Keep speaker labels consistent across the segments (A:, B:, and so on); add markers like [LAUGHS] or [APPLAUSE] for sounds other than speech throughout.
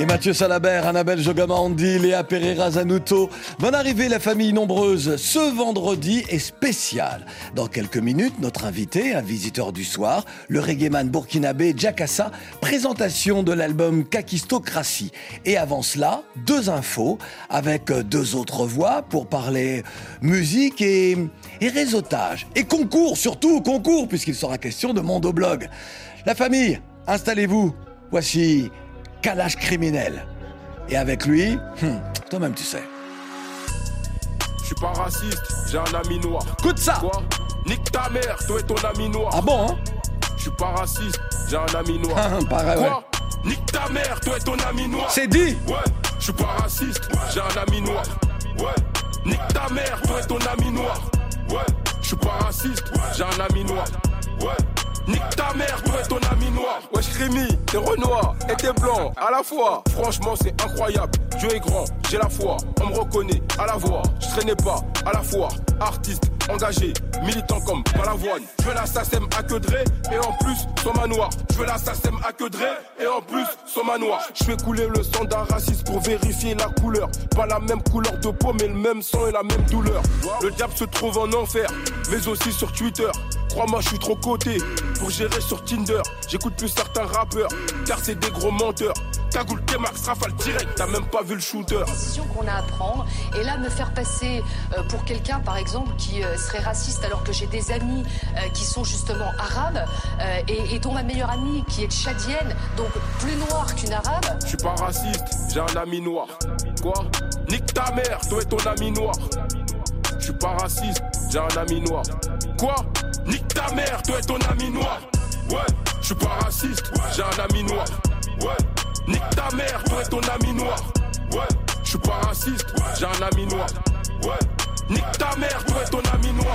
A: Et Mathieu Salabert, Annabelle Jogamandi, Léa Pereira Zanuto. Bonne arrivée la famille nombreuse. Ce vendredi est spécial. Dans quelques minutes, notre invité, un visiteur du soir, le reggaeman burkinabé Jakassa, présentation de l'album Kakistocratie. Et avant cela, deux infos avec deux autres voix pour parler musique et, et réseautage. Et concours, surtout concours, puisqu'il sera question de Mondoblog. La famille, installez-vous. Voici Kalash criminel. Et avec lui, hum, toi-même tu sais.
B: Je suis pas raciste, j'ai un ami noir.
A: Écoute ça
B: Quoi Nique ta mère, toi et ton ami noir.
A: Ah bon, hein?
B: Je suis pas raciste, j'ai un ami noir.
A: Ah, Pareil, ouais.
B: Quoi Nique ta mère, toi et ton ami noir.
A: C'est dit
B: Ouais, je suis pas raciste, j'ai un ami noir. Ouais, nique ta mère, toi et ton ami noir. Ouais, je suis pas raciste, j'ai un ami noir. Ouais, nique ta mère, toi et ton ami noir. Wesh Rémi, t'es Renoir et t'es blanc à la fois. Franchement, c'est incroyable. Dieu est grand, j'ai la foi. On me reconnaît à la voix. Je traînais pas à la foire. Artiste, engagé, militant comme Balavoine. Je veux la à que et en plus son manoir. Je veux la à que et en plus son manoir. Je fais couler le sang d'un raciste pour vérifier la couleur. Pas la même couleur de peau, mais le même sang et la même douleur. Le diable se trouve en enfer, mais aussi sur Twitter. Crois-moi, je suis trop coté pour gérer sur Tinder. J'écoute plus certains rappeurs, car c'est des gros menteurs. Cagoule, T-Max, rafale direct, t'as même pas vu le shooter.
C: décision qu'on a à prendre. Et là, me faire passer euh, pour quelqu'un, par exemple, qui euh, serait raciste, alors que j'ai des amis euh, qui sont justement arabes, et, et dont ma meilleure amie, qui est tchadienne, donc plus noire qu'une arabe.
B: Je suis pas raciste, j'ai un ami noir. Quoi? Nique ta mère, toi et ton ami noir. Je suis pas raciste, j'ai un ami noir. Quoi? Nique ta mère, toi et ton ami noir. Ouais, je suis pas raciste, j'ai un ami noir. Ouais, nique ta mère, toi et ton ami noir. Ouais, je suis pas raciste, j'ai un ami noir. Ouais,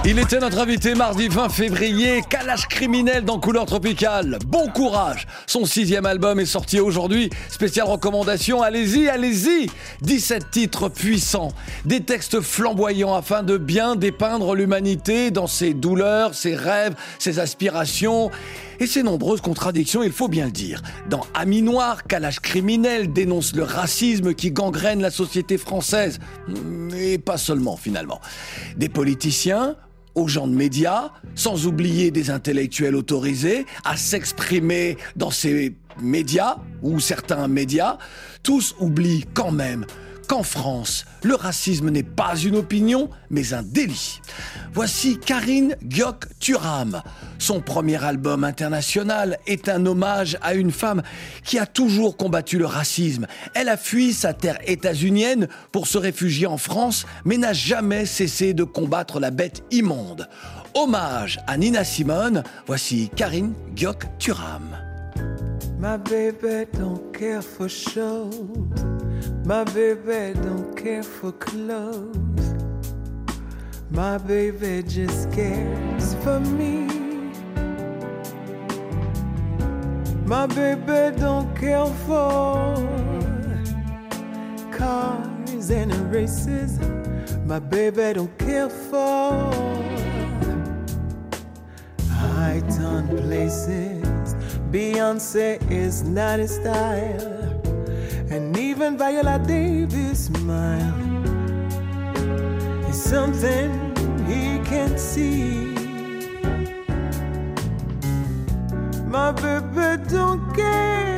A: Il était notre invité mardi 20 février, Kalash criminel dans Couleur Tropicale. Bon courage. Son sixième album est sorti aujourd'hui. Spéciale recommandation, allez-y, allez-y. 17 titres puissants, des textes flamboyants afin de bien dépeindre l'humanité dans ses douleurs, ses rêves, ses aspirations et ses nombreuses contradictions, il faut bien le dire. Dans Ami Noir, Kalash criminel dénonce le racisme qui gangrène la société française. Et pas seulement finalement. Des politiciens aux gens de médias, sans oublier des intellectuels autorisés à s'exprimer dans ces médias ou certains médias, tous oublient quand même qu'en France, le racisme n'est pas une opinion, mais un délit. Voici Karine Gyok Turam. Son premier album international est un hommage à une femme qui a toujours combattu le racisme. Elle a fui sa terre états-unienne pour se réfugier en France, mais n'a jamais cessé de combattre la bête immonde. Hommage à Nina Simone, voici Karine Gyok Turam.
D: My baby don't care for shows. My baby don't care for clothes. My baby just cares for me. My baby don't care for cars and races. My baby don't care for high town places. Beyonce is not his style. And even Viola Davis' smile is something he can't see. My baby don't care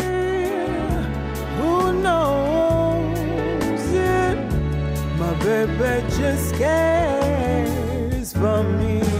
D: who knows it. My baby just cares for me.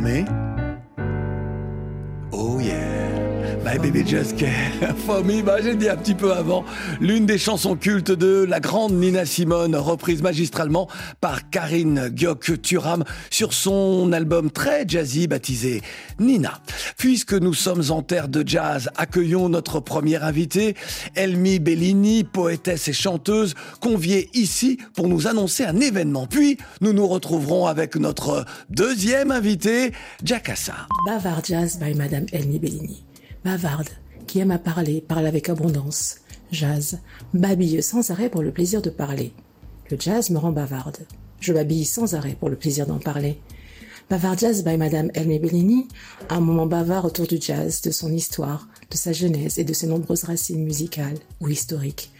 D: Me? Oh
A: yeah. My baby just care [LAUGHS] for me. Bah, j'ai dit un petit peu avant. L'une des chansons cultes de la grande Nina Simone, reprise magistralement par Karine Gyok-Turam sur son album très jazzy baptisé Nina. Puisque nous sommes en terre de jazz, accueillons notre première invitée, Elmi Bellini, poétesse et chanteuse, conviée ici pour nous annoncer un événement. Puis, nous nous retrouverons avec notre deuxième invité, Jacassa.
E: Bavard Jazz by Madame Elmi Bellini. Bavarde, qui aime à parler, parle avec abondance. Jazz, babille sans arrêt pour le plaisir de parler. Le jazz me rend bavarde. Je babille sans arrêt pour le plaisir d'en parler. Bavard Jazz by Madame Elmi Bellini, un moment bavard autour du jazz, de son histoire, de sa genèse et de ses nombreuses racines musicales ou historiques.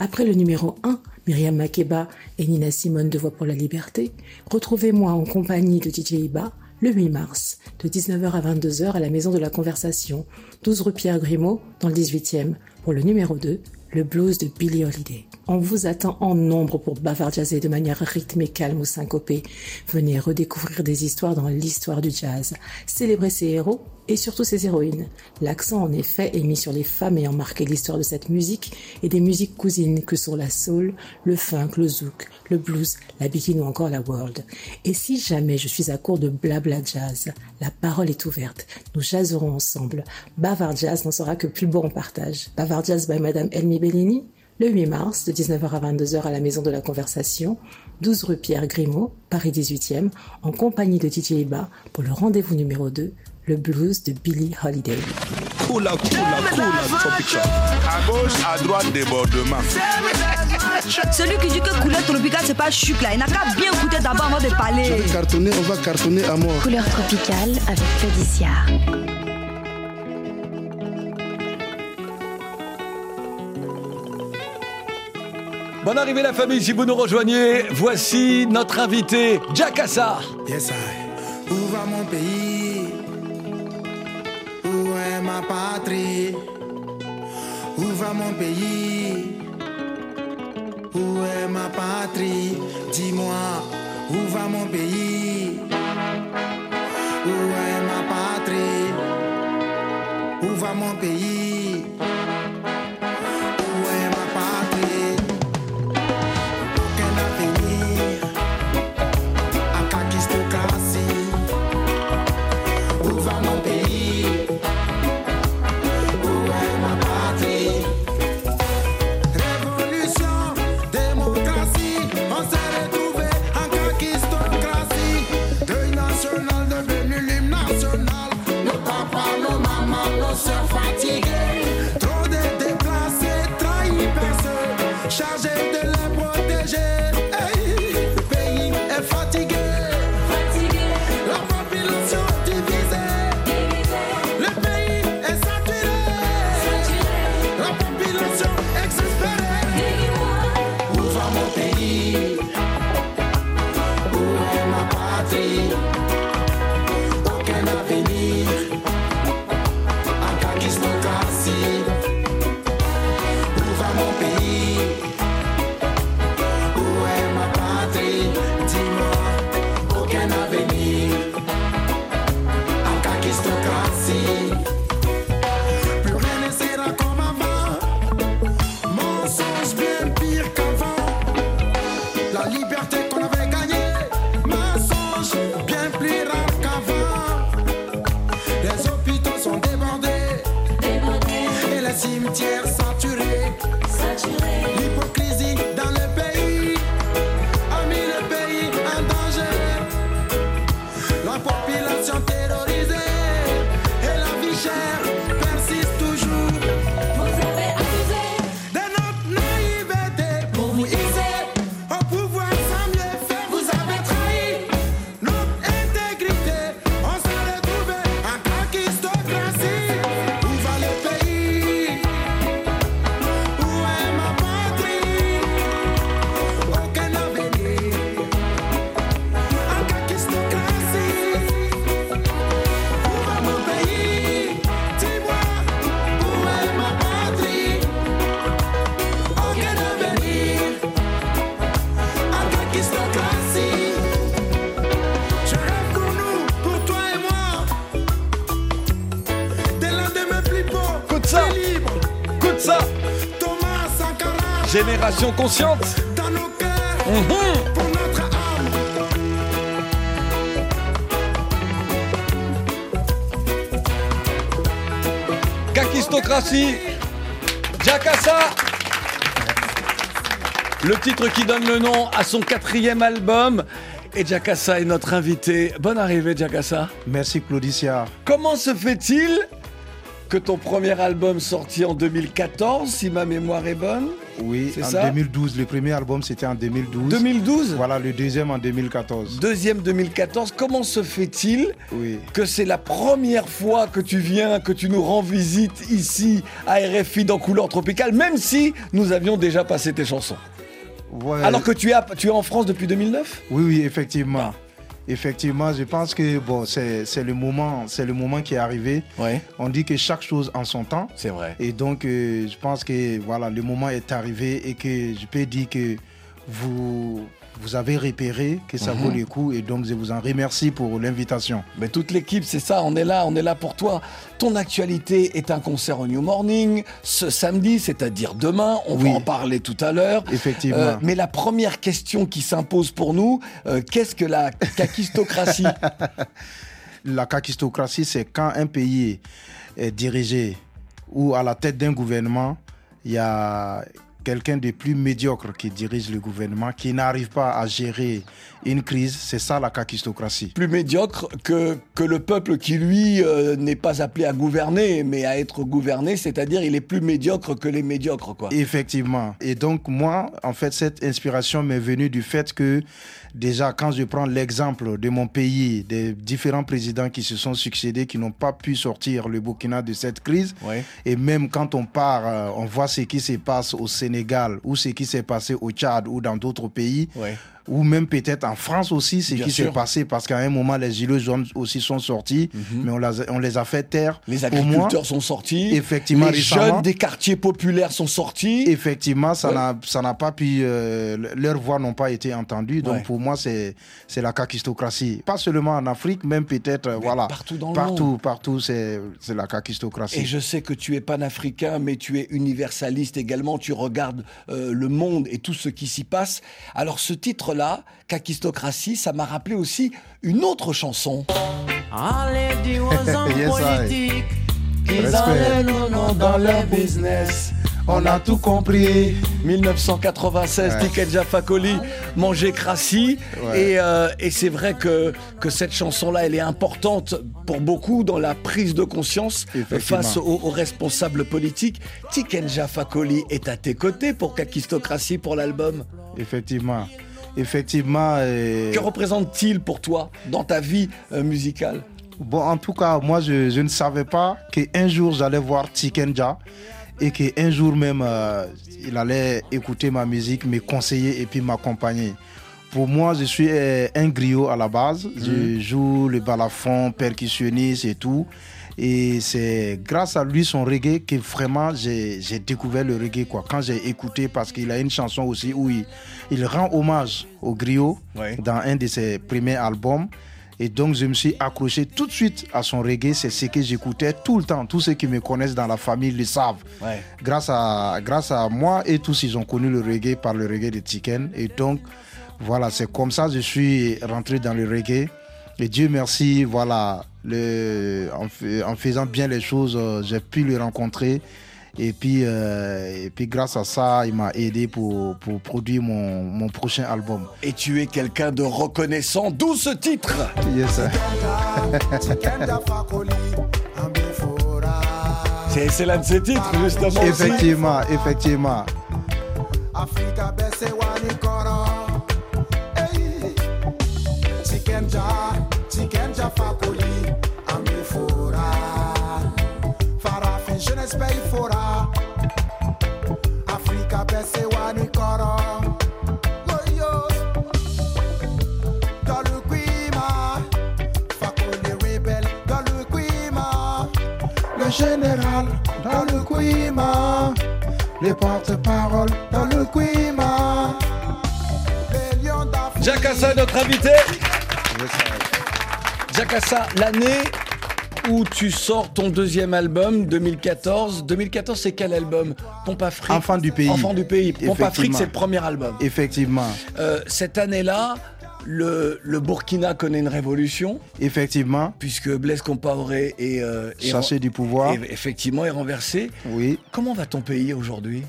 E: Après le numéro 1, Myriam Makeba et Nina Simone de Voix pour la Liberté, retrouvez-moi en compagnie de DJ Iba le 8 mars, de 19h à 22h à la Maison de la Conversation, 12 rue Pierre Grimaud, dans le 18e, pour le numéro 2, le blues de Billie Holiday. On vous attend en nombre pour bavardiaser de manière rythmée, calme ou syncopée. Venez redécouvrir des histoires dans l'histoire du jazz, célébrer ses héros et surtout ses héroïnes. L'accent en effet est mis sur les femmes ayant marqué l'histoire de cette musique et des musiques cousines que sont la soul, le funk, le zouk, le blues, la bikini ou encore la world. Et si jamais je suis à court de blabla jazz, la parole est ouverte. Nous jazzerons ensemble. Bavard Jazz n'en sera que plus beau en partage. Bavard Jazz by Madame Elmi Bellini, le 8 mars, de 19h à 22h à la Maison de la Conversation, 12 rue Pierre Grimaud, Paris 18e, en compagnie de DJ Iba pour le rendez-vous numéro 2, le blues de Billie Holiday.
F: Cool, cool, cool, tropical. À gauche, à droite, débordement.
G: Celui qui dit que couleur tropicale c'est pas chuc là, il n'a qu'à bien écouter d'abord avant de parler.
H: Je vais cartonner, on va cartonner à mort.
I: Couleur tropicale avec Claudiciard.
A: Bonne arrivée la famille, si vous nous rejoignez, voici notre invité, Jacassa.
J: Yes, I. Où va mon pays? Où est ma patrie? Où va mon pays? Où est ma patrie? Dis-moi, où va mon pays? Où est ma patrie? Où va mon pays?
A: Consciente.
J: Dans nos cœurs, pour notre âme.
A: Kakistocratie. Jakassa. Le titre qui donne le nom à son quatrième album. Et Jakassa est notre invité. Bonne arrivée, Jakassa.
H: Merci Claudicia.
A: Comment se fait-il que ton premier album sorti en 2014, si ma mémoire est bonne,
H: Oui,
A: C'est
H: en
A: ça?
H: 2012. Le premier album c'était en 2012.
A: 2012
H: Voilà, le deuxième en 2014.
A: Deuxième 2014, comment se fait-il
H: Oui.
A: que c'est la première fois que tu viens, que tu nous rends visite ici à RFI dans Couleur Tropicale, même si nous avions déjà passé tes chansons?
H: Ouais.
A: Alors que tu es, à- tu es en France depuis 2009
H: Oui, oui, effectivement. Effectivement, je pense que bon, c'est c'est le moment, c'est le moment qui est arrivé.
A: Ouais.
H: On dit que chaque chose en son temps.
A: C'est vrai.
H: Et donc, euh, je pense que voilà, le moment est arrivé et que je peux dire que vous vous avez repéré que ça
A: Mhm.
H: vaut le coup et donc je vous en remercie pour l'invitation.
A: Mais toute l'équipe, c'est ça, on est là, on est là pour toi. Ton actualité est un concert au New Morning ce samedi, c'est-à-dire demain. On
H: Oui.
A: va en parler tout à l'heure.
H: Effectivement.
A: Euh, mais la première question qui s'impose pour nous, euh, qu'est-ce que la kakistocratie [LAUGHS]
H: La kakistocratie, c'est quand un pays est dirigé ou à la tête d'un gouvernement, il y a quelqu'un de plus médiocre qui dirige le gouvernement, qui n'arrive pas à gérer une crise. C'est ça la kakistocratie.
A: plus médiocre que, que le peuple qui, lui, euh, n'est pas appelé à gouverner, mais à être gouverné, c'est-à-dire il est plus médiocre que les médiocres, quoi.
H: Effectivement. Et donc, moi, en fait, cette inspiration m'est venue du fait que, déjà, quand je prends l'exemple de mon pays, des différents présidents qui se sont succédés, qui n'ont pas pu sortir le Burkina de cette crise,
A: Ouais.
H: et même quand on part, euh, on voit ce qui se passe au Sénégal, ou ce qui s'est passé au Tchad, ou dans d'autres pays,
A: Ouais.
H: Ou même peut-être en France aussi, ce qui s'est passé, parce qu'à un moment, les gilets jaunes aussi sont sortis, mais on, les a- on les a fait taire.
A: Les agriculteurs sont sortis.
H: effectivement,
A: Les jeunes des quartiers populaires sont sortis.
H: Effectivement, ça
A: Ouais.
H: n'a pas pu, euh, leurs voix n'ont pas été entendues. Donc
A: Ouais.
H: pour moi, c'est la kakistocratie. Pas seulement en Afrique, même peut-être, euh, voilà.
A: partout dans le monde.
H: Partout, c'est c'est la kakistocratie.
A: Et je sais que tu es panafricain, mais tu es universaliste également. Tu regardes euh, le monde et tout ce qui s'y passe. Alors ce titre-là, Kakistocratie, ça m'a rappelé aussi une autre chanson.
D: Allez, [LAUGHS]
A: enlèvent dans leur business.
H: On a tout compris.
A: 1996,
H: Ouais.
A: Tiket Fakoli, Manger Crassi.
H: Ouais.
A: Et, euh, et c'est vrai que, que cette chanson-là, elle est importante pour beaucoup dans la prise de conscience face aux, aux responsables politiques. Tikenja Fakoli est à tes côtés pour Kakistocratie, pour l'album.
H: Effectivement. Effectivement. euh,
A: Que représente-t-il pour toi dans ta vie euh, musicale?
H: Bon, en tout cas, moi, je, je ne savais pas qu'un jour, j'allais voir Tikenja et qu'un jour même, euh, il allait écouter ma musique, me conseiller et puis m'accompagner. Pour moi, je suis un griot à la base. Je joue le balafon, percussionniste et tout. Et c'est grâce à lui, son reggae, que vraiment j'ai découvert le reggae. Quoi. Quand j'ai écouté, parce qu'il a une chanson aussi où il, il rend hommage au griot
A: Ouais.
H: dans un de ses premiers albums. Et donc, je me suis accroché tout de suite à son reggae. C'est ce que j'écoutais tout le temps. Tous ceux qui me connaissent dans la famille le savent.
A: Ouais.
H: Grâce à, grâce à moi et tous, ils ont connu le reggae par le reggae de Tiken. Et donc, voilà, c'est comme ça que je suis rentré dans le reggae. Et Dieu merci, voilà, le, en, fai- en faisant bien les choses, euh, j'ai pu le rencontrer. Et puis, euh, et puis grâce à ça, il m'a aidé pour, pour produire mon, mon prochain album.
A: Et tu es quelqu'un de reconnaissant, d'où ce titre
H: Yes, sir. [LAUGHS]
A: C'est c'est l'un de ces titres, justement. aussi.
H: Effectivement, effectivement.
J: Hey Chikenja Chikenja fakoli Ami fora. Farafin jeunesse paye fora. Africa koro. Woyo Dans le Guima Fakoli rebelle Dans le Guima Le général Dans le Guima les porte-paroles dans le lions d'Afrique.
A: Jakassa, notre invité. Jakassa, l'année où tu sors ton deuxième album 2014. 2014, c'est quel album? Pompe Afrique.
H: Enfant du pays.
A: Enfant du pays. Pompe Afrique, c'est le premier album.
H: Effectivement.
A: Euh, cette année-là, le, le Burkina connaît une révolution.
H: Effectivement.
A: Puisque Blaise Compaoré est, euh, est
H: Chassé du pouvoir.
A: est- effectivement, est renversé.
H: Oui.
A: Comment va ton pays aujourd'hui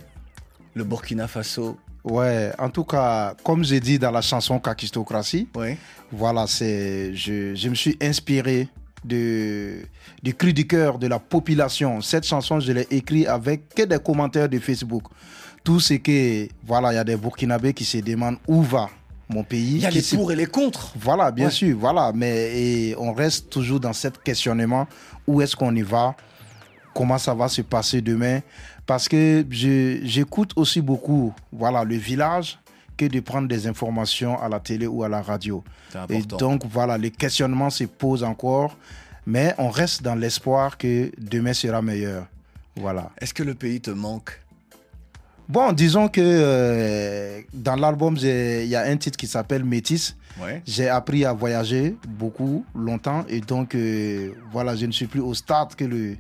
A: Le Burkina Faso?
H: Ouais, en tout cas, comme j'ai dit dans la chanson Kakistocratie,
A: Ouais.
H: voilà, c'est, je, je me suis inspiré de, du cri du cœur de la population. Cette chanson, je l'ai écrite avec que des commentaires de Facebook. Tout ce que, voilà, il y a des Burkinabés qui se demandent où va mon pays.
A: Il y a les pour et les contre.
H: Voilà, bien
A: Ouais.
H: sûr, voilà, mais et on reste toujours dans ce questionnement. Où est-ce qu'on y va? Comment ça va se passer demain? Parce que j'écoute aussi beaucoup, voilà, le village que de prendre des informations à la télé ou à la radio. Et donc, voilà, les questionnements se posent encore, mais on reste dans l'espoir que demain sera meilleur. Voilà.
A: Est-ce que le pays te manque?
H: Bon, disons que euh, dans l'album, il y a un titre qui s'appelle Métis.
A: Ouais.
H: J'ai appris à voyager beaucoup, longtemps, et donc euh, voilà, je ne suis plus au stade que le,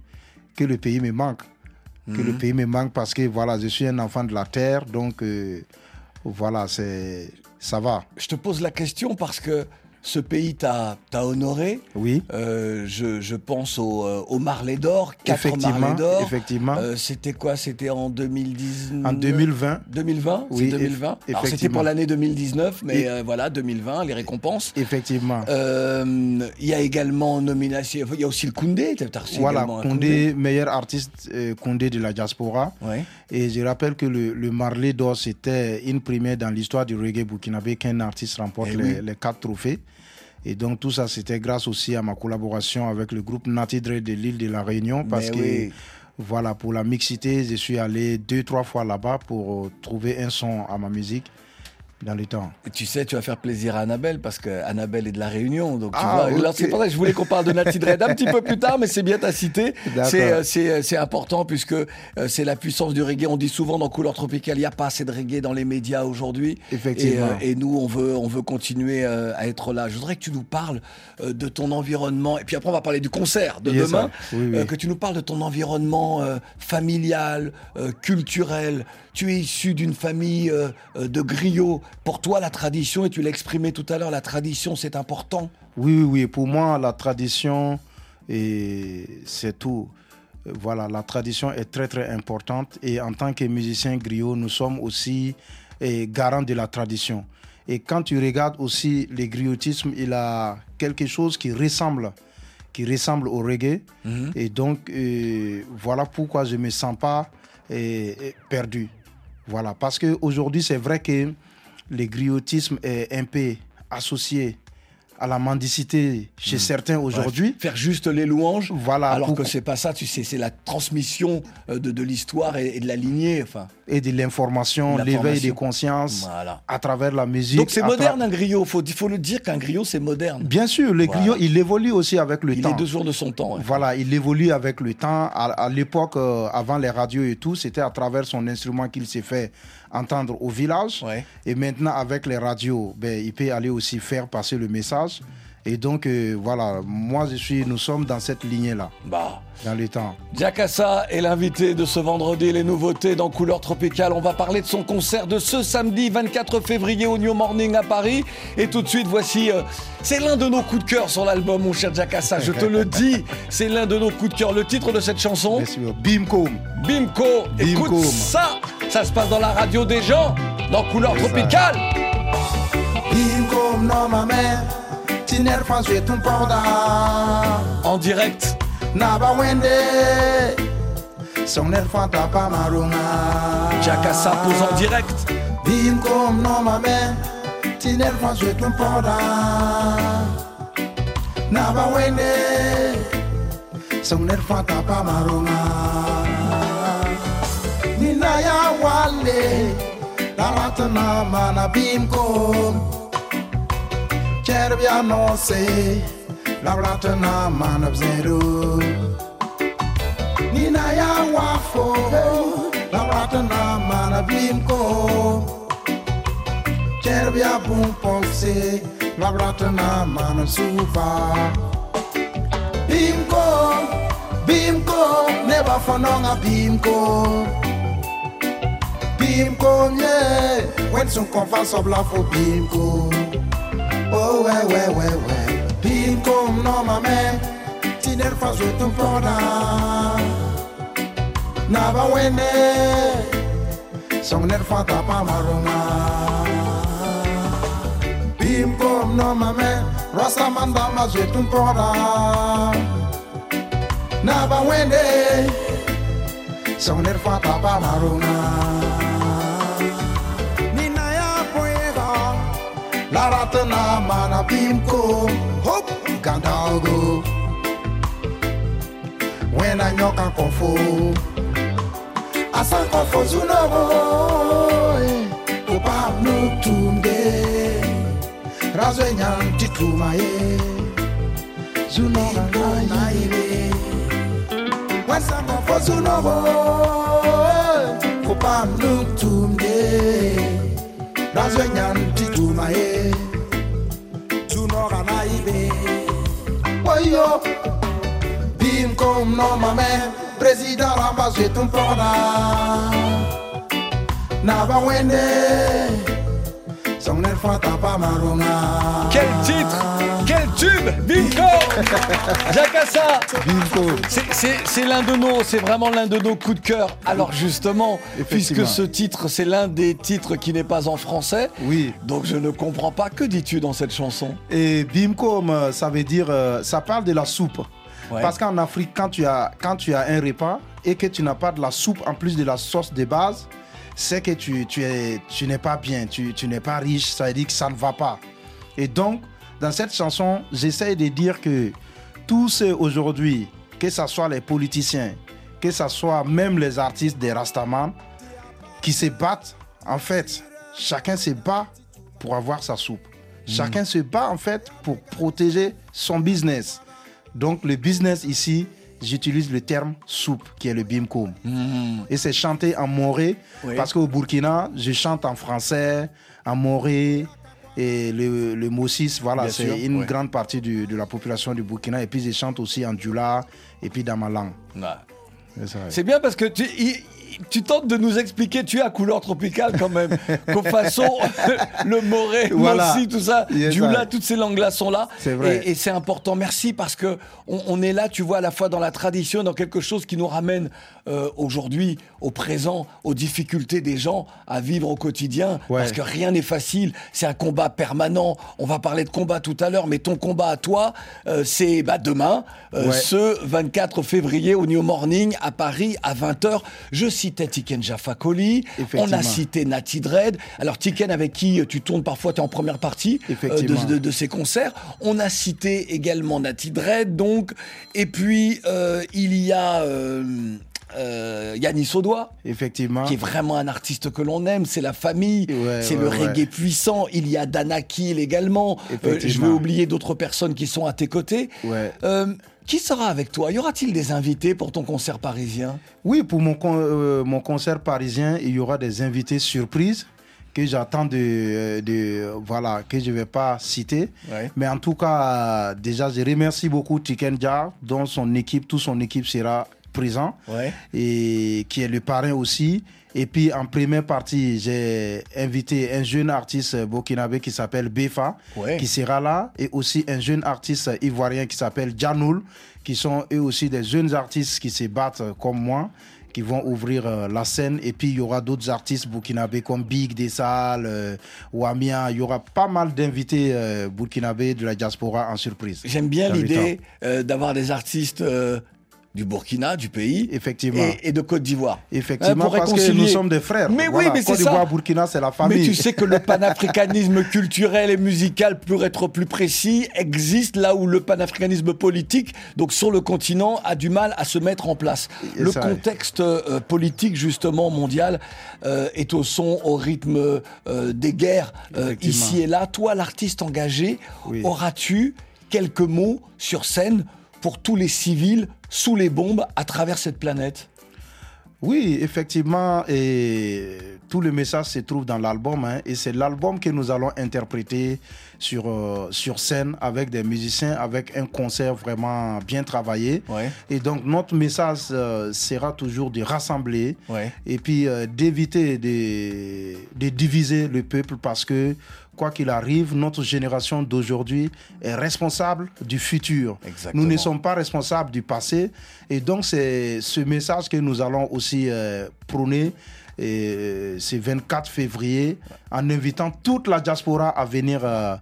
H: que le pays me manque. Que le
A: Mhm.
H: pays me manque parce que voilà, je suis un enfant de la terre, donc euh, voilà, c'est ça va.
A: Je te pose la question parce que ce pays t'a honoré.
H: Oui.
A: Euh, je, je pense au, euh, au Marley d'or, quatre
H: Effectivement,
A: Marley d'or.
H: effectivement.
A: Euh, c'était quoi? C'était en 2019
H: En 2020.
A: 2020
H: Oui,
A: c'est 2020.
H: eff-
A: Alors c'était pour l'année 2019, mais euh, voilà, 2020, les récompenses.
H: Effectivement.
A: Il y a également nomination. Il y a aussi le Koundé. t'as reçu
H: Voilà,
A: un
H: Condé, meilleur artiste Condé de la diaspora.
A: Ouais.
H: Et je rappelle que le, le Marley d'or, c'était une première dans l'histoire du reggae burkinabé qu'un artiste remporte
A: Eh
H: les,
A: oui.
H: les quatre trophées. Et donc tout ça, c'était grâce aussi à ma collaboration avec le groupe Nati Dre de l'île de la Réunion. Parce
A: Mais
H: que,
A: oui.
H: voilà, pour la mixité, je suis allé deux, trois fois là-bas pour trouver un son à ma musique dans le temps.
A: Et tu sais, tu vas faire plaisir à Annabelle parce que Annabelle est de la Réunion. Donc tu
H: Ah,
A: c'est pour ça que je voulais qu'on parle de Nati Dread un petit peu plus tard, mais c'est bien ta cité. C'est, euh, euh, c'est important puisque euh, c'est la puissance du reggae. On dit souvent dans Couleur Tropicale, il n'y a pas assez de reggae dans les médias aujourd'hui.
H: Effectivement.
A: Et, euh, et nous, on veut, on veut continuer euh, à être là. Je voudrais que tu nous parles euh, de ton environnement. Et puis après, on va parler du concert de
H: Yes,
A: demain.
H: sir. Oui, oui.
A: Euh, que tu nous parles de ton environnement euh, familial, euh, culturel. Tu es issu d'une famille de griots. Pour toi, la tradition, et tu l'as exprimé tout à l'heure, la tradition, c'est important.
H: Oui, oui, oui. Pour moi, la tradition, c'est tout. Voilà, la tradition est très, très importante. Et en tant que musicien griot, nous sommes aussi garants de la tradition. Et quand tu regardes aussi le griotisme, il a quelque chose qui ressemble, qui ressemble au reggae. Et donc, euh, voilà pourquoi je ne me sens pas perdu. Voilà, parce qu'aujourd'hui, c'est vrai que le griotisme est un peu associé à la mendicité chez certains aujourd'hui.
A: Ouais, faire juste les louanges,
H: Voilà,
A: alors
H: pour-
A: que c'est pas ça, tu sais, c'est la transmission euh, de, de l'histoire et, et de la lignée. Enfin,
H: et de l'information, l'éveil des consciences
A: Voilà.
H: à travers la musique.
A: Donc c'est
H: tra-
A: moderne un griot, faut, faut le dire qu'un griot c'est moderne.
H: Bien sûr, le
A: Voilà.
H: griot, il évolue aussi avec le
A: Il
H: temps.
A: est deux jours de son temps. ouais.
H: Voilà, il évolue avec le temps. À, à l'époque, euh, avant les radios et tout, c'était à travers son instrument qu'il s'est fait entendre au village.
A: Ouais.
H: Et maintenant, avec les radios, ben, il peut aller aussi faire passer le message. Et donc, euh, voilà, moi, je suis, nous sommes dans cette lignée-là,
A: Bah.
H: dans le temps.
A: Diakassa est l'invité de ce vendredi, les nouveautés dans Couleur Tropicale. On va parler de son concert de ce samedi 24 février au New Morning à Paris. Et tout de suite, voici, euh, c'est l'un de nos coups de cœur sur l'album, mon cher Diakassa. Je te le [LAUGHS] dis, c'est l'un de nos coups de cœur. Le titre de cette chanson
H: Merci, Bimco.
A: Bimco. Écoute ça, ça se passe dans la radio des gens, dans Couleur. Tropicale.
J: Bimco, non ma mère, tiner fan jouer ton porda.
A: En direct.
J: Naba wende, son air fan tapa marunga.
A: Diakassa pose en direct.
J: Bimco, non ma mère, tiner fan jouer ton porda. Naba wende, son air fan tapa marunga. Nina ya wale, la ratana mana bimco. Cherby annonce la ratana man of zero. Nina ya wafo la ratana man of bimco. Cherby a boom poxe la ratana man of sufa. Bimco Bimco, never for long a Bimco. Bimco, yeah. When some conference of love for Bimco. Oh, ouais, ouais, ouais, ouais. Bimco, no, ma man. Tiner fa zo tum poda. Naba wene. Song ner fa tapa marunga. Bimco, no, ma man. Rasta manda ma zo tum poda. Naba wene. Song ner fa tapa marunga. Taratana mana pimko hop kandago When I knock a kofo Asa kofo zunobo Opa nutunde Razwe nyam titumaye Zunoga naive Wasa kofo zunobo Opa nutunde Razwe nyam titumaye Naba wende, son fata pa.
A: Quel titre Quel tube Bimco [LAUGHS] Jacassa C'est- l'un de nos, c'est vraiment l'un de nos coups de cœur. Alors justement, puisque ce titre, c'est l'un des titres qui n'est pas en français,
H: oui.
A: donc je ne comprends pas. Que dis-tu dans cette chanson?
H: Et bimkom, euh, ça veut dire, euh, ça parle de la soupe.
A: Ouais.
H: Parce qu'en Afrique, quand tu, as, quand tu as un repas et que tu n'as pas de la soupe en plus de la sauce de base, c'est que tu, tu, es, tu n'es pas bien, tu, tu n'es pas riche, ça veut dire que ça ne va pas. Et donc, dans cette chanson, j'essaie de dire que tous ceux aujourd'hui, que ce soit les politiciens, que ce soit même les artistes des Rastaman, qui se battent, en fait, chacun se bat pour avoir sa soupe. Chacun se bat, en fait, pour protéger son business. Donc, le business ici, j'utilise le terme soupe, qui est le bimkoum. Et c'est chanté en moré,
A: Oui.
H: parce qu'au Burkina, je chante en français, en moré. Et le, le Mossis, voilà, c'est une grande partie du- de la population du Burkina. Et puis, je chante aussi en Djoula et puis dans ma langue. C'est ça, ouais.
A: C'est bien parce que tu, tu tentes de nous expliquer, tu es à couleur tropicale quand même, qu'au façon, [LAUGHS] le moré, [LAUGHS]
H: Voilà.
A: aussi, tout ça,
H: Yes,
A: toutes ces langues-là sont là.
H: C'est vrai.
A: Et, et c'est important. Merci parce que on, on est là, tu vois, à la fois dans la tradition, dans quelque chose qui nous ramène euh, aujourd'hui, au présent, aux difficultés des gens à vivre au quotidien.
H: Ouais.
A: Parce que rien n'est facile. C'est un combat permanent. On va parler de combat tout à l'heure, mais ton combat à toi, euh, c'est bah, demain, euh,
H: Ouais.
A: ce 24 février au New Morning à Paris à 20h. Je citais Tiken Jaffa Koli, on a cité Nati Dread. Alors Tiken avec qui tu tournes parfois, tu es en première partie de, de, concerts. On a cité également Nati Dread, donc. Et puis il y a euh, Yannis Audois.
H: Effectivement.
A: Qui est vraiment un artiste que l'on aime, c'est la famille,
H: Ouais,
A: c'est
H: ouais,
A: le
H: ouais.
A: reggae puissant. Il y a Dana Kiel également. Euh, je vais oublier d'autres personnes qui sont à tes côtés.
H: Ouais.
A: Euh, qui sera avec toi? Y aura-t-il des invités pour ton concert parisien?
H: Oui, pour mon, con- mon concert parisien, il y aura des invités surprises que j'attends de, de voilà que je vais pas citer.
A: Ouais.
H: Mais en tout cas, déjà, je remercie beaucoup Tiken dont son équipe, toute son équipe sera présent
A: Ouais.
H: et qui est le parrain aussi. Et puis en première partie, j'ai invité un jeune artiste burkinabé qui s'appelle Befa,
A: Ouais.
H: qui sera là, et aussi un jeune artiste ivoirien qui s'appelle Janoul, qui sont eux aussi des jeunes artistes qui se battent comme moi qui vont ouvrir euh, la scène et puis il y aura d'autres artistes burkinabés comme Big Dessal, euh, Wamia, il y aura pas mal d'invités euh, burkinabés de la diaspora en surprise.
A: J'aime bien l'idée euh, d'avoir des artistes euh, du Burkina, du pays,
H: Effectivement.
A: et, et de Côte d'Ivoire.
H: Effectivement,
A: Hein, pour
H: parce que nous sommes des frères.
A: Mais
H: Voilà,
A: oui, mais c'est
H: Côte d'Ivoire. Burkina, c'est la famille.
A: Mais tu sais que le panafricanisme [LAUGHS] culturel et musical, pour être plus précis, existe là où le panafricanisme politique, donc sur le continent, a du mal à se mettre en place.
H: Et
A: le contexte euh, politique, justement, mondial, euh, est au son, au rythme euh, des guerres euh, ici et là. Toi, l'artiste engagé,
H: Oui.
A: auras-tu quelques mots sur scène pour tous les civils sous les bombes à travers cette planète.
H: Oui, effectivement, et tout le message se trouve dans l'album, hein, et c'est l'album que nous allons interpréter sur, euh, sur scène avec des musiciens, avec un concert vraiment bien travaillé. Et donc notre message euh, sera toujours de rassembler et puis euh, d'éviter de, de diviser le peuple parce que quoi qu'il arrive, notre génération d'aujourd'hui est responsable du futur. Nous ne sommes pas responsables du passé. Et donc, c'est ce message que nous allons aussi euh, prôner et c'est 24 février en invitant toute la diaspora à venir euh,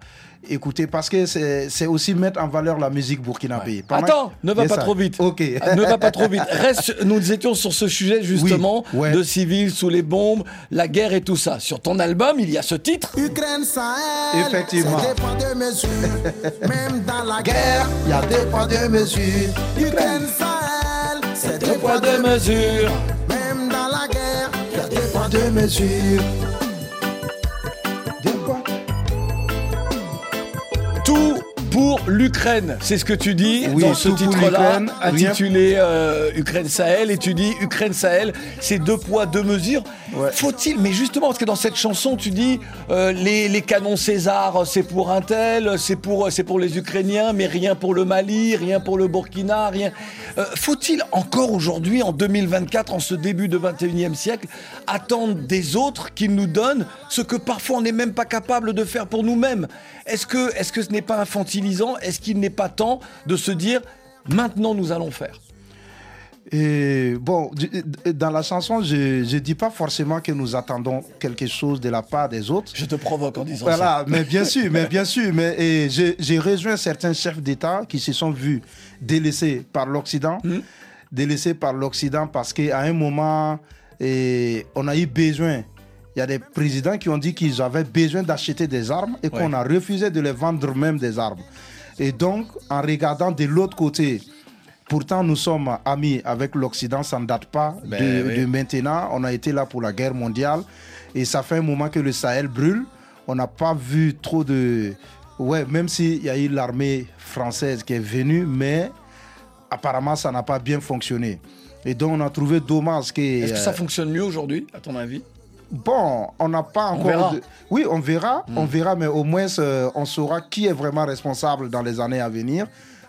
H: écouter parce que c'est aussi mettre en valeur la musique burkinabé.
A: Attends, ne va pas trop vite.
H: Ok. [LAUGHS]
A: ne va pas trop vite. Reste, nous étions sur ce sujet justement de civils sous les bombes, la guerre et tout ça. Sur ton album, il y a ce titre.
J: Ukraine Sahel.
H: Effectivement.
J: C'est des points de mesure. Même dans la guerre, il y a des points de mesure. Ukraine Sahel. C'est des points de
A: mesure.
J: Même dans la guerre, il y a des points de mesure.
A: Pour l'Ukraine, c'est ce que tu dis
H: Oui,
A: dans ce titre-là, intitulé euh, Ukraine Sahel, et tu dis Ukraine Sahel, c'est deux poids deux mesures. Faut-il, mais justement parce que dans cette chanson tu dis euh, les, les canons César, c'est pour un tel, c'est pour c'est pour les Ukrainiens, mais rien pour le Mali, rien pour le Burkina, rien. Euh, Faut-il encore aujourd'hui, en 2024, en ce début de 21e siècle, attendre des autres qu'ils nous donnent ce que parfois on n'est même pas capable de faire pour nous-mêmes? Est-ce que, est-ce que ce n'est pas Est-ce qu'il n'est pas temps de se dire maintenant nous allons faire?
H: Et bon, dans la chanson, je ne dis pas forcément que nous attendons quelque chose de la part des autres.
A: Je te provoque en disant
H: Voilà,
A: ça.
H: mais bien sûr, mais bien sûr. Mais j'ai rejoint certains chefs d'État qui se sont vus délaissés par l'Occident,
A: Hmm.
H: délaissés par l'Occident parce qu'à un moment, et on a eu besoin. Il y a des présidents qui ont dit qu'ils avaient besoin d'acheter des armes et qu'on
A: Ouais.
H: a refusé de les vendre même des armes. Et donc, en regardant de l'autre côté, pourtant nous sommes amis avec l'Occident, ça ne date pas
A: Ben
H: de,
A: oui.
H: de maintenant. On a été là pour la guerre mondiale et ça fait un moment que le Sahel brûle. On n'a pas vu trop de... Ouais, même s'il y a eu l'armée française qui est venue, mais apparemment ça n'a pas bien fonctionné. Et donc on a trouvé dommage que...
A: Est-ce que ça
H: euh,
A: fonctionne mieux aujourd'hui, à ton avis?
H: Bon, on n'a pas encore. de- Oui, on verra,
A: Hmm.
H: on verra, mais au moins euh, on saura qui est vraiment responsable dans les années à venir.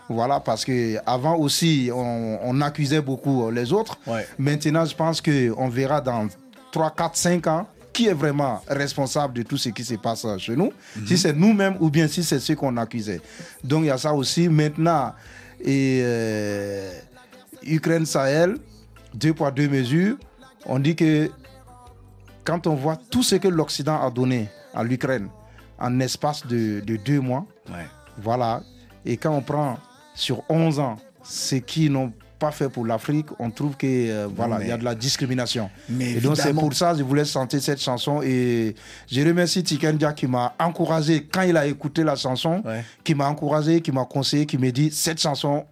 H: Voilà, parce que avant aussi, on, on accusait beaucoup les autres.
A: Ouais.
H: Maintenant, je pense que on verra dans 3, 4, 5 ans qui est vraiment responsable de tout ce qui se passe chez nous.
A: Mhm.
H: Si c'est nous-mêmes ou bien si c'est ceux qu'on accusait. Donc il y a ça aussi. Maintenant, et euh, Ukraine Sahel, deux poids deux mesures. On dit que quand on voit tout ce que l'Occident a donné à l'Ukraine en espace de, de deux mois, voilà, et quand on prend sur 11 ans ce qu'ils n'ont pas fait pour l'Afrique, on trouve que euh, voilà, il y a de la discrimination.
A: Mais
H: et donc c'est pour ça que je voulais chanter cette chanson et je remercie Tikendia qui m'a encouragé quand il a écouté la chanson, qui m'a encouragé, qui m'a conseillé, qui m'a dit cette chanson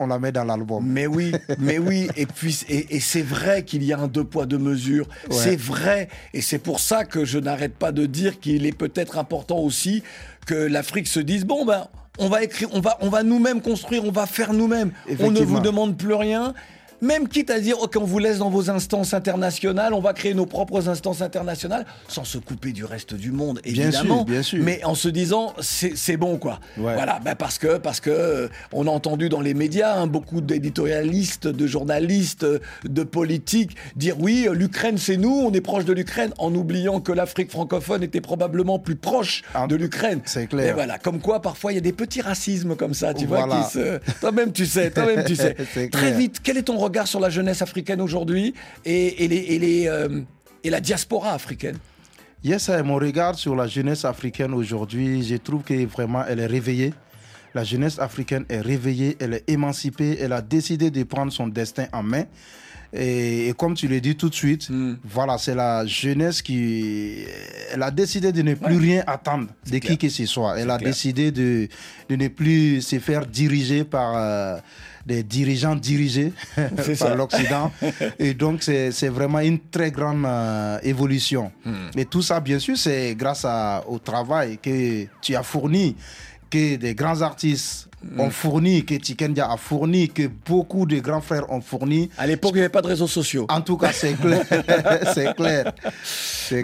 H: on la met dans l'album.
A: Mais oui, mais oui, et puis et, et c'est vrai qu'il y a un deux poids deux mesures.
H: Ouais.
A: C'est vrai, et c'est pour ça que je n'arrête pas de dire qu'il est peut-être important aussi que l'Afrique se dise bon ben on va écrire, on va on va nous-mêmes construire, on va faire nous-mêmes. On ne vous demande plus rien. Même quitte à dire, ok, on vous laisse dans vos instances internationales, on va créer nos propres instances internationales, sans se couper du reste du monde,
H: Bien
A: évidemment.
H: sûr, bien sûr.
A: Mais en se disant, c'est bon, quoi.
H: Ouais.
A: Voilà, bah parce que, parce que euh, on a entendu dans les médias hein, beaucoup d'éditorialistes, de journalistes, euh, de politiques dire oui, euh, l'Ukraine c'est nous, on est proche de l'Ukraine, en oubliant que l'Afrique francophone était probablement plus proche de l'Ukraine.
H: Ah, C'est clair.
A: Et voilà, comme quoi parfois il y a des petits racismes comme ça, tu vois, qui se... Toi-même tu sais, toi-même tu [LAUGHS] sais. Très vite, quel est ton regard sur la jeunesse africaine aujourd'hui et, les, euh, et la diaspora africaine
H: Yes, mon regard sur la jeunesse africaine aujourd'hui, je trouve que vraiment elle est réveillée. La jeunesse africaine est réveillée, elle est émancipée, elle a décidé de prendre son destin en main. Et, et comme tu l'as dit tout de suite,
A: Hmm.
H: voilà, c'est la jeunesse qui. Elle a décidé de ne plus rien attendre de qui que ce soit. Elle a
A: clair.
H: décidé de, de ne plus se faire diriger par euh, des dirigeants dirigés [LAUGHS] [LAUGHS] par l'Occident. [LAUGHS] Et donc, c'est vraiment une très grande euh, évolution.
A: Hmm.
H: Et tout ça, bien sûr, c'est grâce à- au travail que tu as fourni, des grands artistes ont fourni, que Tikendia a fourni, que beaucoup de grands frères ont fourni.
A: À l'époque, il n'y avait pas de réseaux sociaux.
H: En tout cas, c'est clair. [LAUGHS] c'est clair.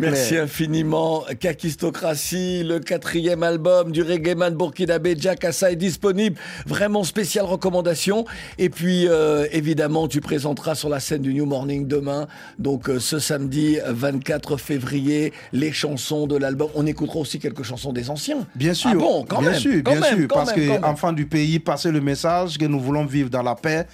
A: Merci
H: clair.
A: infiniment. Kakistocratie, le quatrième album du reggaeman burkinabé Jakassa est disponible. Vraiment spéciale recommandation. Et puis, euh, évidemment, tu présenteras sur la scène du New Morning demain, donc euh, ce samedi 24 février, les chansons de l'album. On écoutera aussi quelques chansons des anciens.
H: Bien sûr,
A: Ah bon, quand
H: bien
A: même,
H: sûr,
A: quand
H: bien
A: même,
H: sûr,
A: quand
H: parce
A: même,
H: que
A: même.
H: enfants du pays, passer le message que nous voulons vivre dans la paix.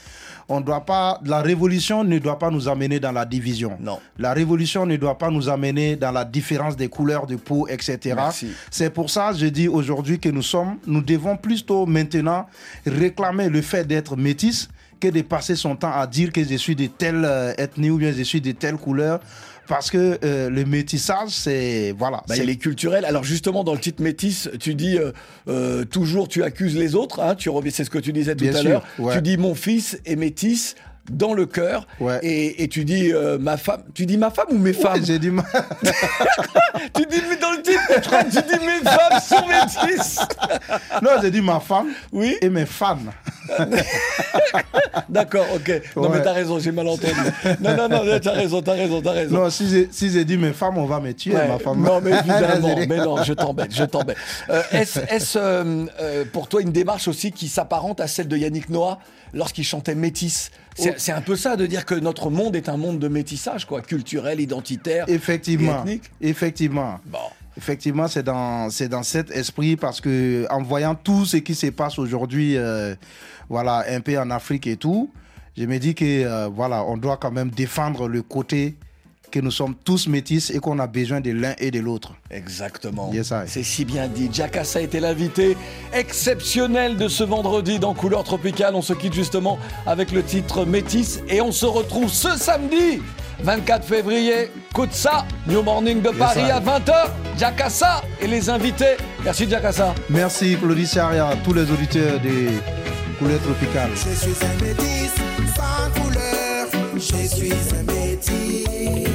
H: On doit pas, la révolution ne doit pas nous amener dans la division.
A: Non.
H: La révolution ne doit pas nous amener dans la différence des couleurs de peau, etc. C'est pour ça, je dis aujourd'hui que nous sommes, nous devons plutôt maintenant réclamer le fait d'être métis que de passer son temps à dire que je suis de telle euh, ethnie ou bien je suis de telle couleur. Parce que euh, le métissage, c'est. Voilà.
A: Bah,
H: c'est-
A: il est culturel. Alors justement, dans le titre métis, tu dis euh, euh, toujours tu accuses les autres. Hein, tu reviens, c'est ce que tu disais tout
H: Bien
A: à
H: sûr,
A: l'heure.
H: ouais.
A: Tu dis mon fils est métis dans le cœur.
H: Ouais.
A: Et, et tu dis euh, ma femme. Tu dis ma femme ou mes femmes
H: J'ai du mal. [LAUGHS]
A: Tu dis mais dans le titre, tu dis mes femmes sont métisses.
H: non, j'ai dit ma femme
A: Oui.
H: et mes fans. [LAUGHS]
A: D'accord, ok. Non
H: Ouais.
A: mais t'as raison, j'ai mal entendu. Non non non, t'as raison, t'as raison, t'as raison.
H: Non, si j'ai si j'ai dit mes femmes, on va me tuer,
A: Ouais,
H: ma femme.
A: Non, mais [LAUGHS] évidemment, mais non, je t'embête, je t'embête. Euh, Est-ce est-ce, euh, euh, pour toi une démarche aussi qui s'apparente à celle de Yannick Noah lorsqu'il chantait Métis? C'est
H: Oh.
A: c'est un peu ça de dire que notre monde est un monde de métissage, quoi, culturel, identitaire,
H: Effectivement.
A: et ethnique.
H: Effectivement.
A: Bon.
H: Effectivement, c'est dans, c'est dans cet esprit parce que en voyant tout ce qui se passe aujourd'hui, euh, voilà, un peu en Afrique et tout, je me dis que euh, voilà, on doit quand même défendre le côté que nous sommes tous métis et qu'on a besoin de l'un et de l'autre.
A: Exactement.
H: Yes.
A: C'est si bien dit. Jackass a été l'invité exceptionnel de ce vendredi dans Couleur Tropicale. On se quitte justement avec le titre Métis et on se retrouve ce samedi 24 février. Ça, New Morning de Paris à 20h. Jacassa et les invités. Merci Jacassa.
H: Merci Claudie à tous les auditeurs des
J: Je suis un métis sans couleur. Je suis un
A: métis.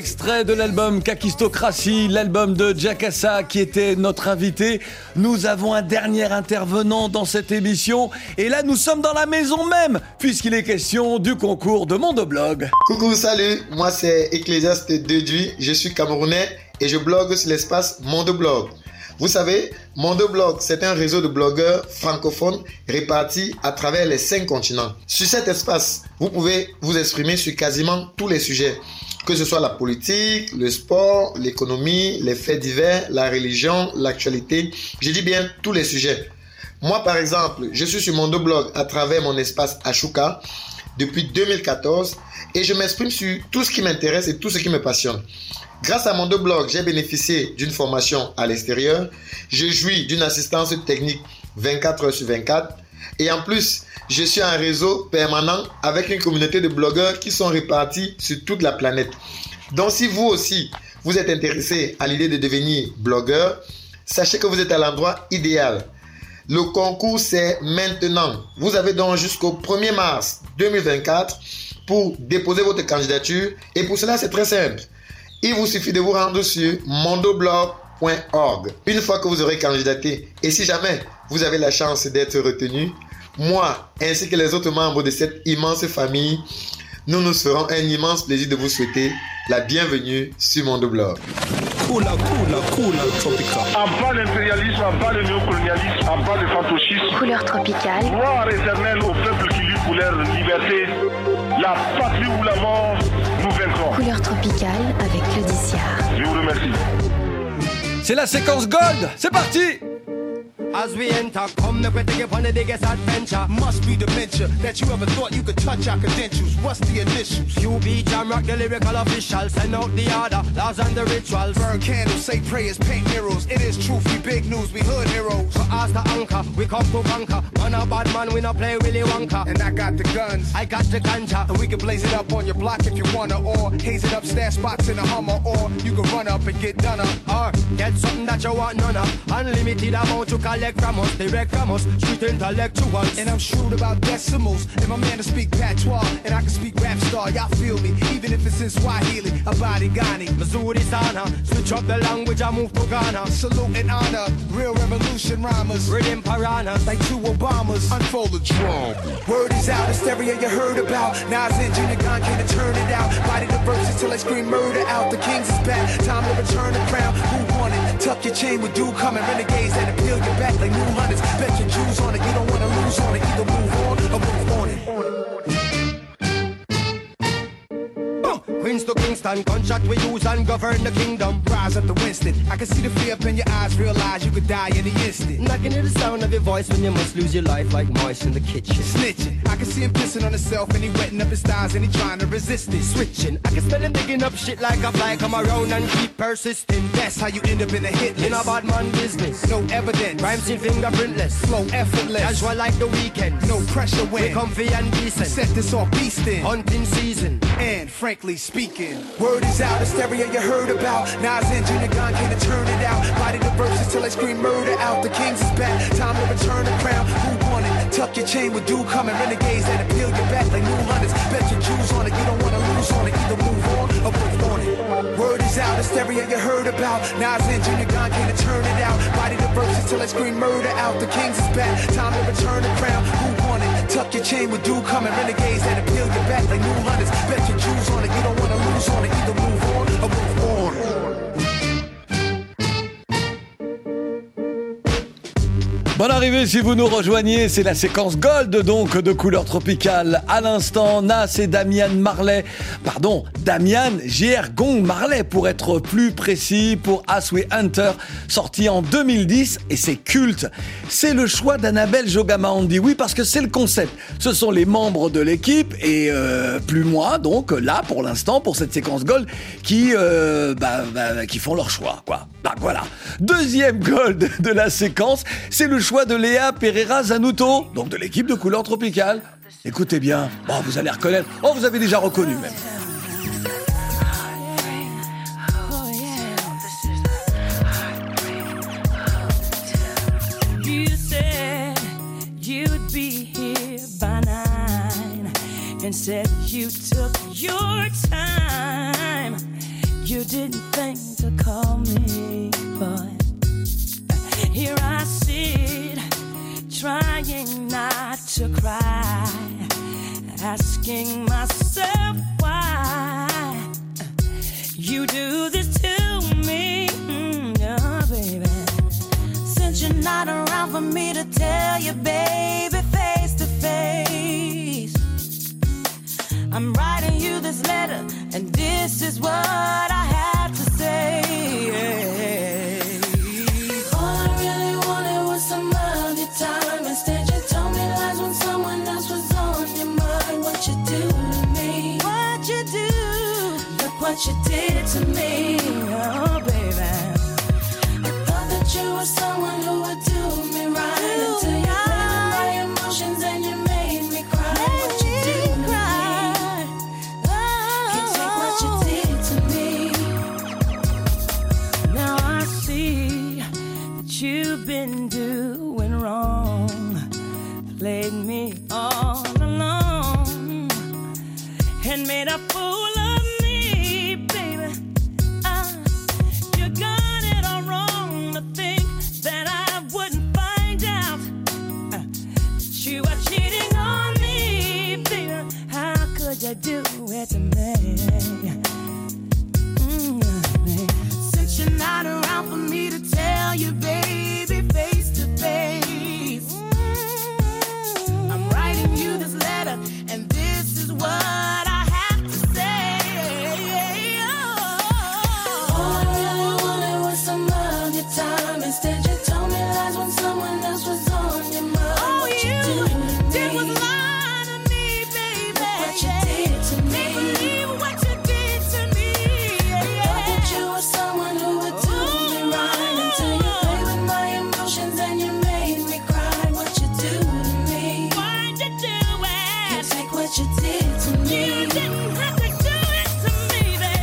A: Extrait de l'album Kakistocratie, l'album de Jacassa qui était notre invité. Nous avons un dernier intervenant dans cette émission et là nous sommes dans la maison même puisqu'il est question du concours de Mondoblog.
K: Coucou, salut, moi c'est Ecclésiaste Deduit, je suis camerounais et je blogue sur l'espace Mondoblog. Vous savez, Mondoblog, c'est un réseau de blogueurs francophones répartis à travers les cinq continents. Sur cet espace, vous pouvez vous exprimer sur quasiment tous les sujets, que ce soit la politique, le sport, l'économie, les faits divers, la religion, l'actualité. Je dis bien tous les sujets. Moi, par exemple, je suis sur Mondoblog à travers mon espace Ashuka depuis 2014 et je m'exprime sur tout ce qui m'intéresse et tout ce qui me passionne. Grâce à mon deux blog, j'ai bénéficié d'une formation à l'extérieur. Je jouis d'une assistance technique 24 heures sur 24. Et en plus, je suis un réseau permanent avec une communauté de blogueurs qui sont répartis sur toute la planète. Donc si vous aussi, vous êtes intéressé à l'idée de devenir blogueur, sachez que vous êtes à l'endroit idéal. Le concours, c'est maintenant. Vous avez donc jusqu'au 1er mars 2024 pour déposer votre candidature. Et pour cela, c'est très simple. Il vous suffit de vous rendre sur mondoblog.org une fois que vous aurez candidaté. Et si jamais vous avez la chance d'être retenu, moi ainsi que les autres membres de cette immense famille, nous nous ferons un immense plaisir de vous souhaiter la bienvenue sur Mondoblog.
F: Coula, coula, coula, tropical.
L: En bas l'impérialisme, en bas le néocolonialisme, en bas le fantocisme.
I: Couleur tropicale.
L: Gloire éternelle au peuple qui lutte pour leur liberté. La patrie ou la mort, nous vaincrons.
I: Couleur tropicale avec Claudiciard.
L: Je vous remercie.
A: C'est la séquence Gold. C'est parti.
M: As we enter, come the take upon the biggest adventure.
N: Must be dementia that you ever thought you could touch our credentials. What's the initials?
M: QB Jam Rock, the lyrical official. Send out the order, laws and the rituals.
N: Burn candles, say prayers, paint murals. It is truth, we big news, we hood heroes.
M: For us the anchor, we come to conquer. Man a bad man, we no play Willy Wonka.
N: And I got the guns,
M: I got the ganja.
N: and we can blaze it up on your block if you wanna, or haze it up, stash spots in a Hummer, or you can run up and get done up.
M: Or get something that you want none of. Unlimited amount to collect from us, direct from us, street intellectuals.
N: And I'm shrewd about decimals, and my man to speak patois, and I can speak rap star, y'all feel me, even if it's in Swahili, a body Ghani.
M: Missouri Sana, switch up the language, I move to Ghana.
N: Salute and honor, real revolution rhymers,
M: Rhythm piranhas,
N: like two Obamas. Unfold the drum. Word is out, hysteria you heard about. Nas and Junior came to turn it out. Body the verses till I scream murder out. The Kings is back, time to return the crown. Who won it? Tuck your chain with do coming. Renegades that appeal your back like new hunters. Bet your Jews on it, you don't wanna lose on it. Either move on
M: Queens to Kingston, contract we use and govern the kingdom.
N: Rise up the Winston. I can see the fear up in your eyes, realize you could die any instant.
M: And I can hear the sound of your voice when you must lose your life like mice in the kitchen.
N: Snitching. I can see him pissing on himself and he wetting up his thighs and he trying to resist it.
M: Switching, I can smell him digging up shit like a fly. Come around and keep persisting.
N: That's how you end up in a hit list.
M: In a bad man business.
N: No evidence.
M: Rhymes in fingerprintless.
N: Flow effortless.
M: Casual like the weekend.
N: No pressure when.
M: We comfy and decent.
N: Set this off beastin'.
M: Hunting season.
N: And frankly speaking, word is out, hysteria you heard about. Nas and Junior Gone came to turn it out. Body the verses till I scream murder out. The Kings is back, time to return the crown. Who won it? Tuck your chain with do coming. Renegades that appeal your back like new hunters. Bet your Jews on it, you don't wanna Word is out, hysteria you heard about. Nas and Junior Gone came to turn it out. Body the verses till I scream murder out. The Kings is back, time to return the crown. Who won it? Tuck your chain with do coming. Renegades that appeal your back like new hunters. Bet your Jews on it, you don't wanna lose on it. Either move on or move
A: Bonne arrivée si vous nous rejoignez, c'est la séquence Gold donc de couleur tropicale. À l'instant, Nas et Damian Marley, pardon, Damian J.R. Gong Marley pour être plus précis, pour As Hunter, sorti en 2010 et c'est culte. C'est le choix d'Annabelle Jogamandi, oui parce que c'est le concept. Ce sont les membres de l'équipe et euh, plus moi donc là pour l'instant pour cette séquence Gold qui euh, bah, bah, qui font leur choix quoi. Bah voilà. Deuxième Gold de la séquence, c'est le choix de Léa Pereira Zanuto, donc de l'équipe de couleur tropicale. Écoutez bien, bon, vous allez reconnaître. Oh, vous avez déjà reconnu même.
O: Said you took your time. You didn't think to call me, here I sit, trying not to cry, asking myself why you do this to me, mm, oh, baby. Since you're not around for me to tell you, baby, face to face, I'm writing you this letter, and this is what I have to you did it to me, oh baby. I thought that you were someone who would.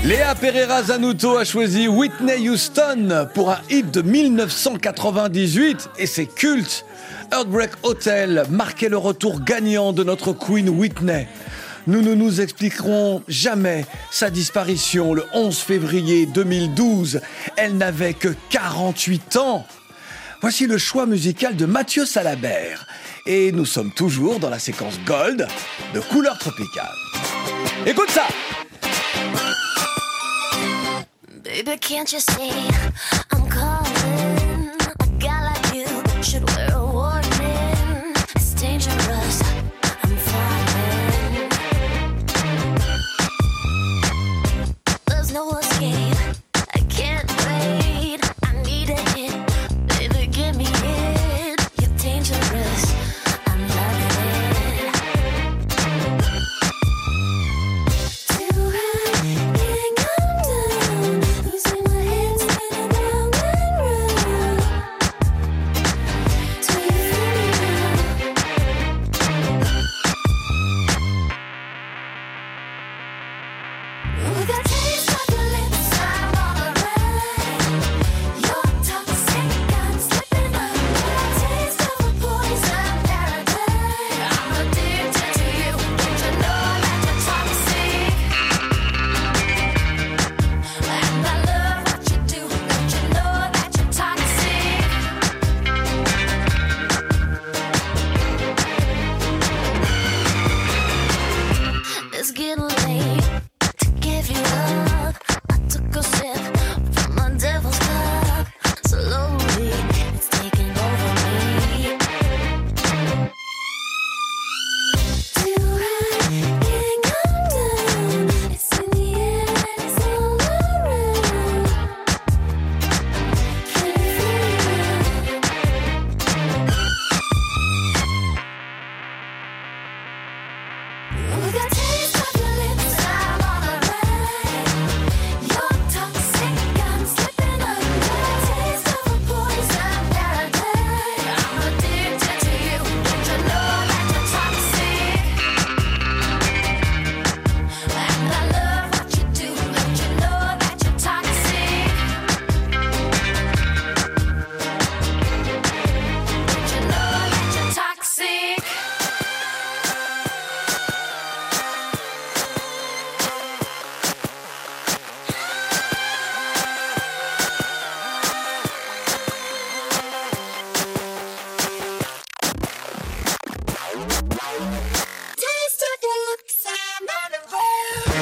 A: Léa Pereira Zanuto a choisi Whitney Houston pour un hit de 1998 et c'est culte. Heartbreak Hotel marquait le retour gagnant de notre Queen Whitney. Nous ne nous expliquerons jamais sa disparition le 11 février 2012. Elle n'avait que 48 ans. Voici le choix musical de Mathieu Salabert. Et nous sommes toujours dans la séquence Gold de couleur tropicale. Écoute ça!
P: Baby, can't you see I'm calling? A guy like you should work.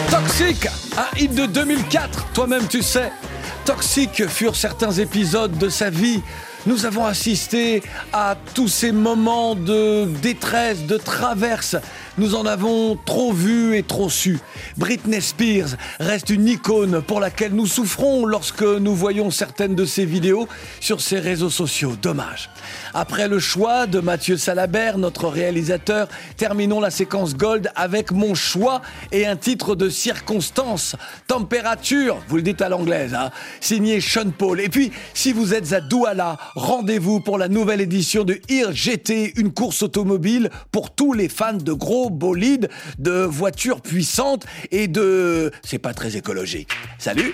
A: Toxique, un hit de 2004, toi-même tu sais. Toxiques furent certains épisodes de sa vie. Nous avons assisté à tous ces moments de détresse, de traverse nous en avons trop vu et trop su. Britney Spears reste une icône pour laquelle nous souffrons lorsque nous voyons certaines de ses vidéos sur ses réseaux sociaux. Dommage. Après le choix de Mathieu Salabert, notre réalisateur, terminons la séquence Gold avec mon choix et un titre de circonstance. Température, vous le dites à l'anglaise, hein, signé Sean Paul. Et puis, si vous êtes à Douala, rendez-vous pour la nouvelle édition de IR GT, une course automobile pour tous les fans de gros de voitures puissantes et de... C'est pas très écologique. Salut.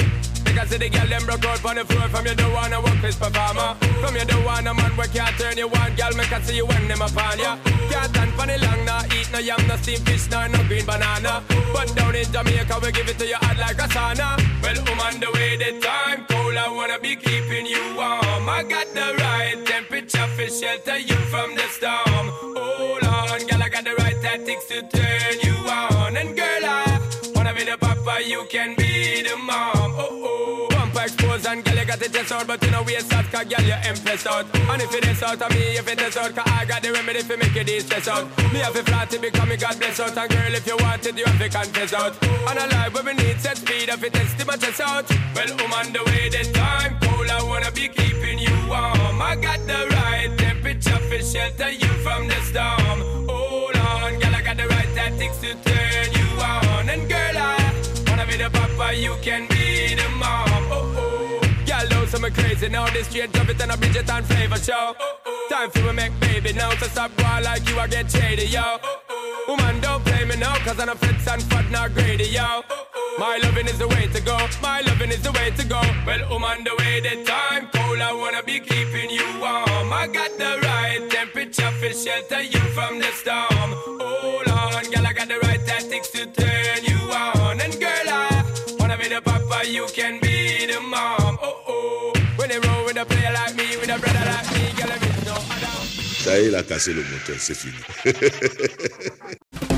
Q: Because the girl them broke out on the floor. From you don't wanna work this performer. From you don't wanna man where can't turn you on. Girl, me can see you when them upon ya. Can't stand for the long, nah Eat no yam, no steamed fish, nah, no green banana. But down in Jamaica, we give it to you hot like a sauna. Well, I'm on the way, the time cold I wanna be keeping you warm. I got the right temperature for shelter you from the storm. Hold on, girl, I got the right tactics to turn you on. And girl, I wanna be the papa, you can be the mom got the chest out But you know we out, cause girl, you empress out. And if it is out of me, if it is out Cause I got the remedy for make you de-stress out. Me have a flat to become me God bless out. And girl, if you want it, you have to confess out. And a life where we need set speed If it is, my chest out. Well, I'm on the way, this time cold I wanna be keeping you warm. I got the right temperature for shelter you from the storm. Hold on, girl, I got the right tactics to turn you on. And girl, I wanna be the papa, you can be the mom. Oh, girl, know some crazy now. This straight drop it and a Bridget and flavor show. Time for we make baby now. So stop going like you, I get shady, yo. Woman, don't play me now, cause I'm a fits and fat, not greedy, yo. My loving is the way to go. My loving is the way to go. Well, I'm the way, the time cold. I wanna be keeping you warm. I got the right temperature for shelter you from the storm. Hold on, girl, I got the right tactics to turn you on. And girl, I wanna be the papa, you can
F: Ça il a cassé le moteur, c'est fini. [LAUGHS]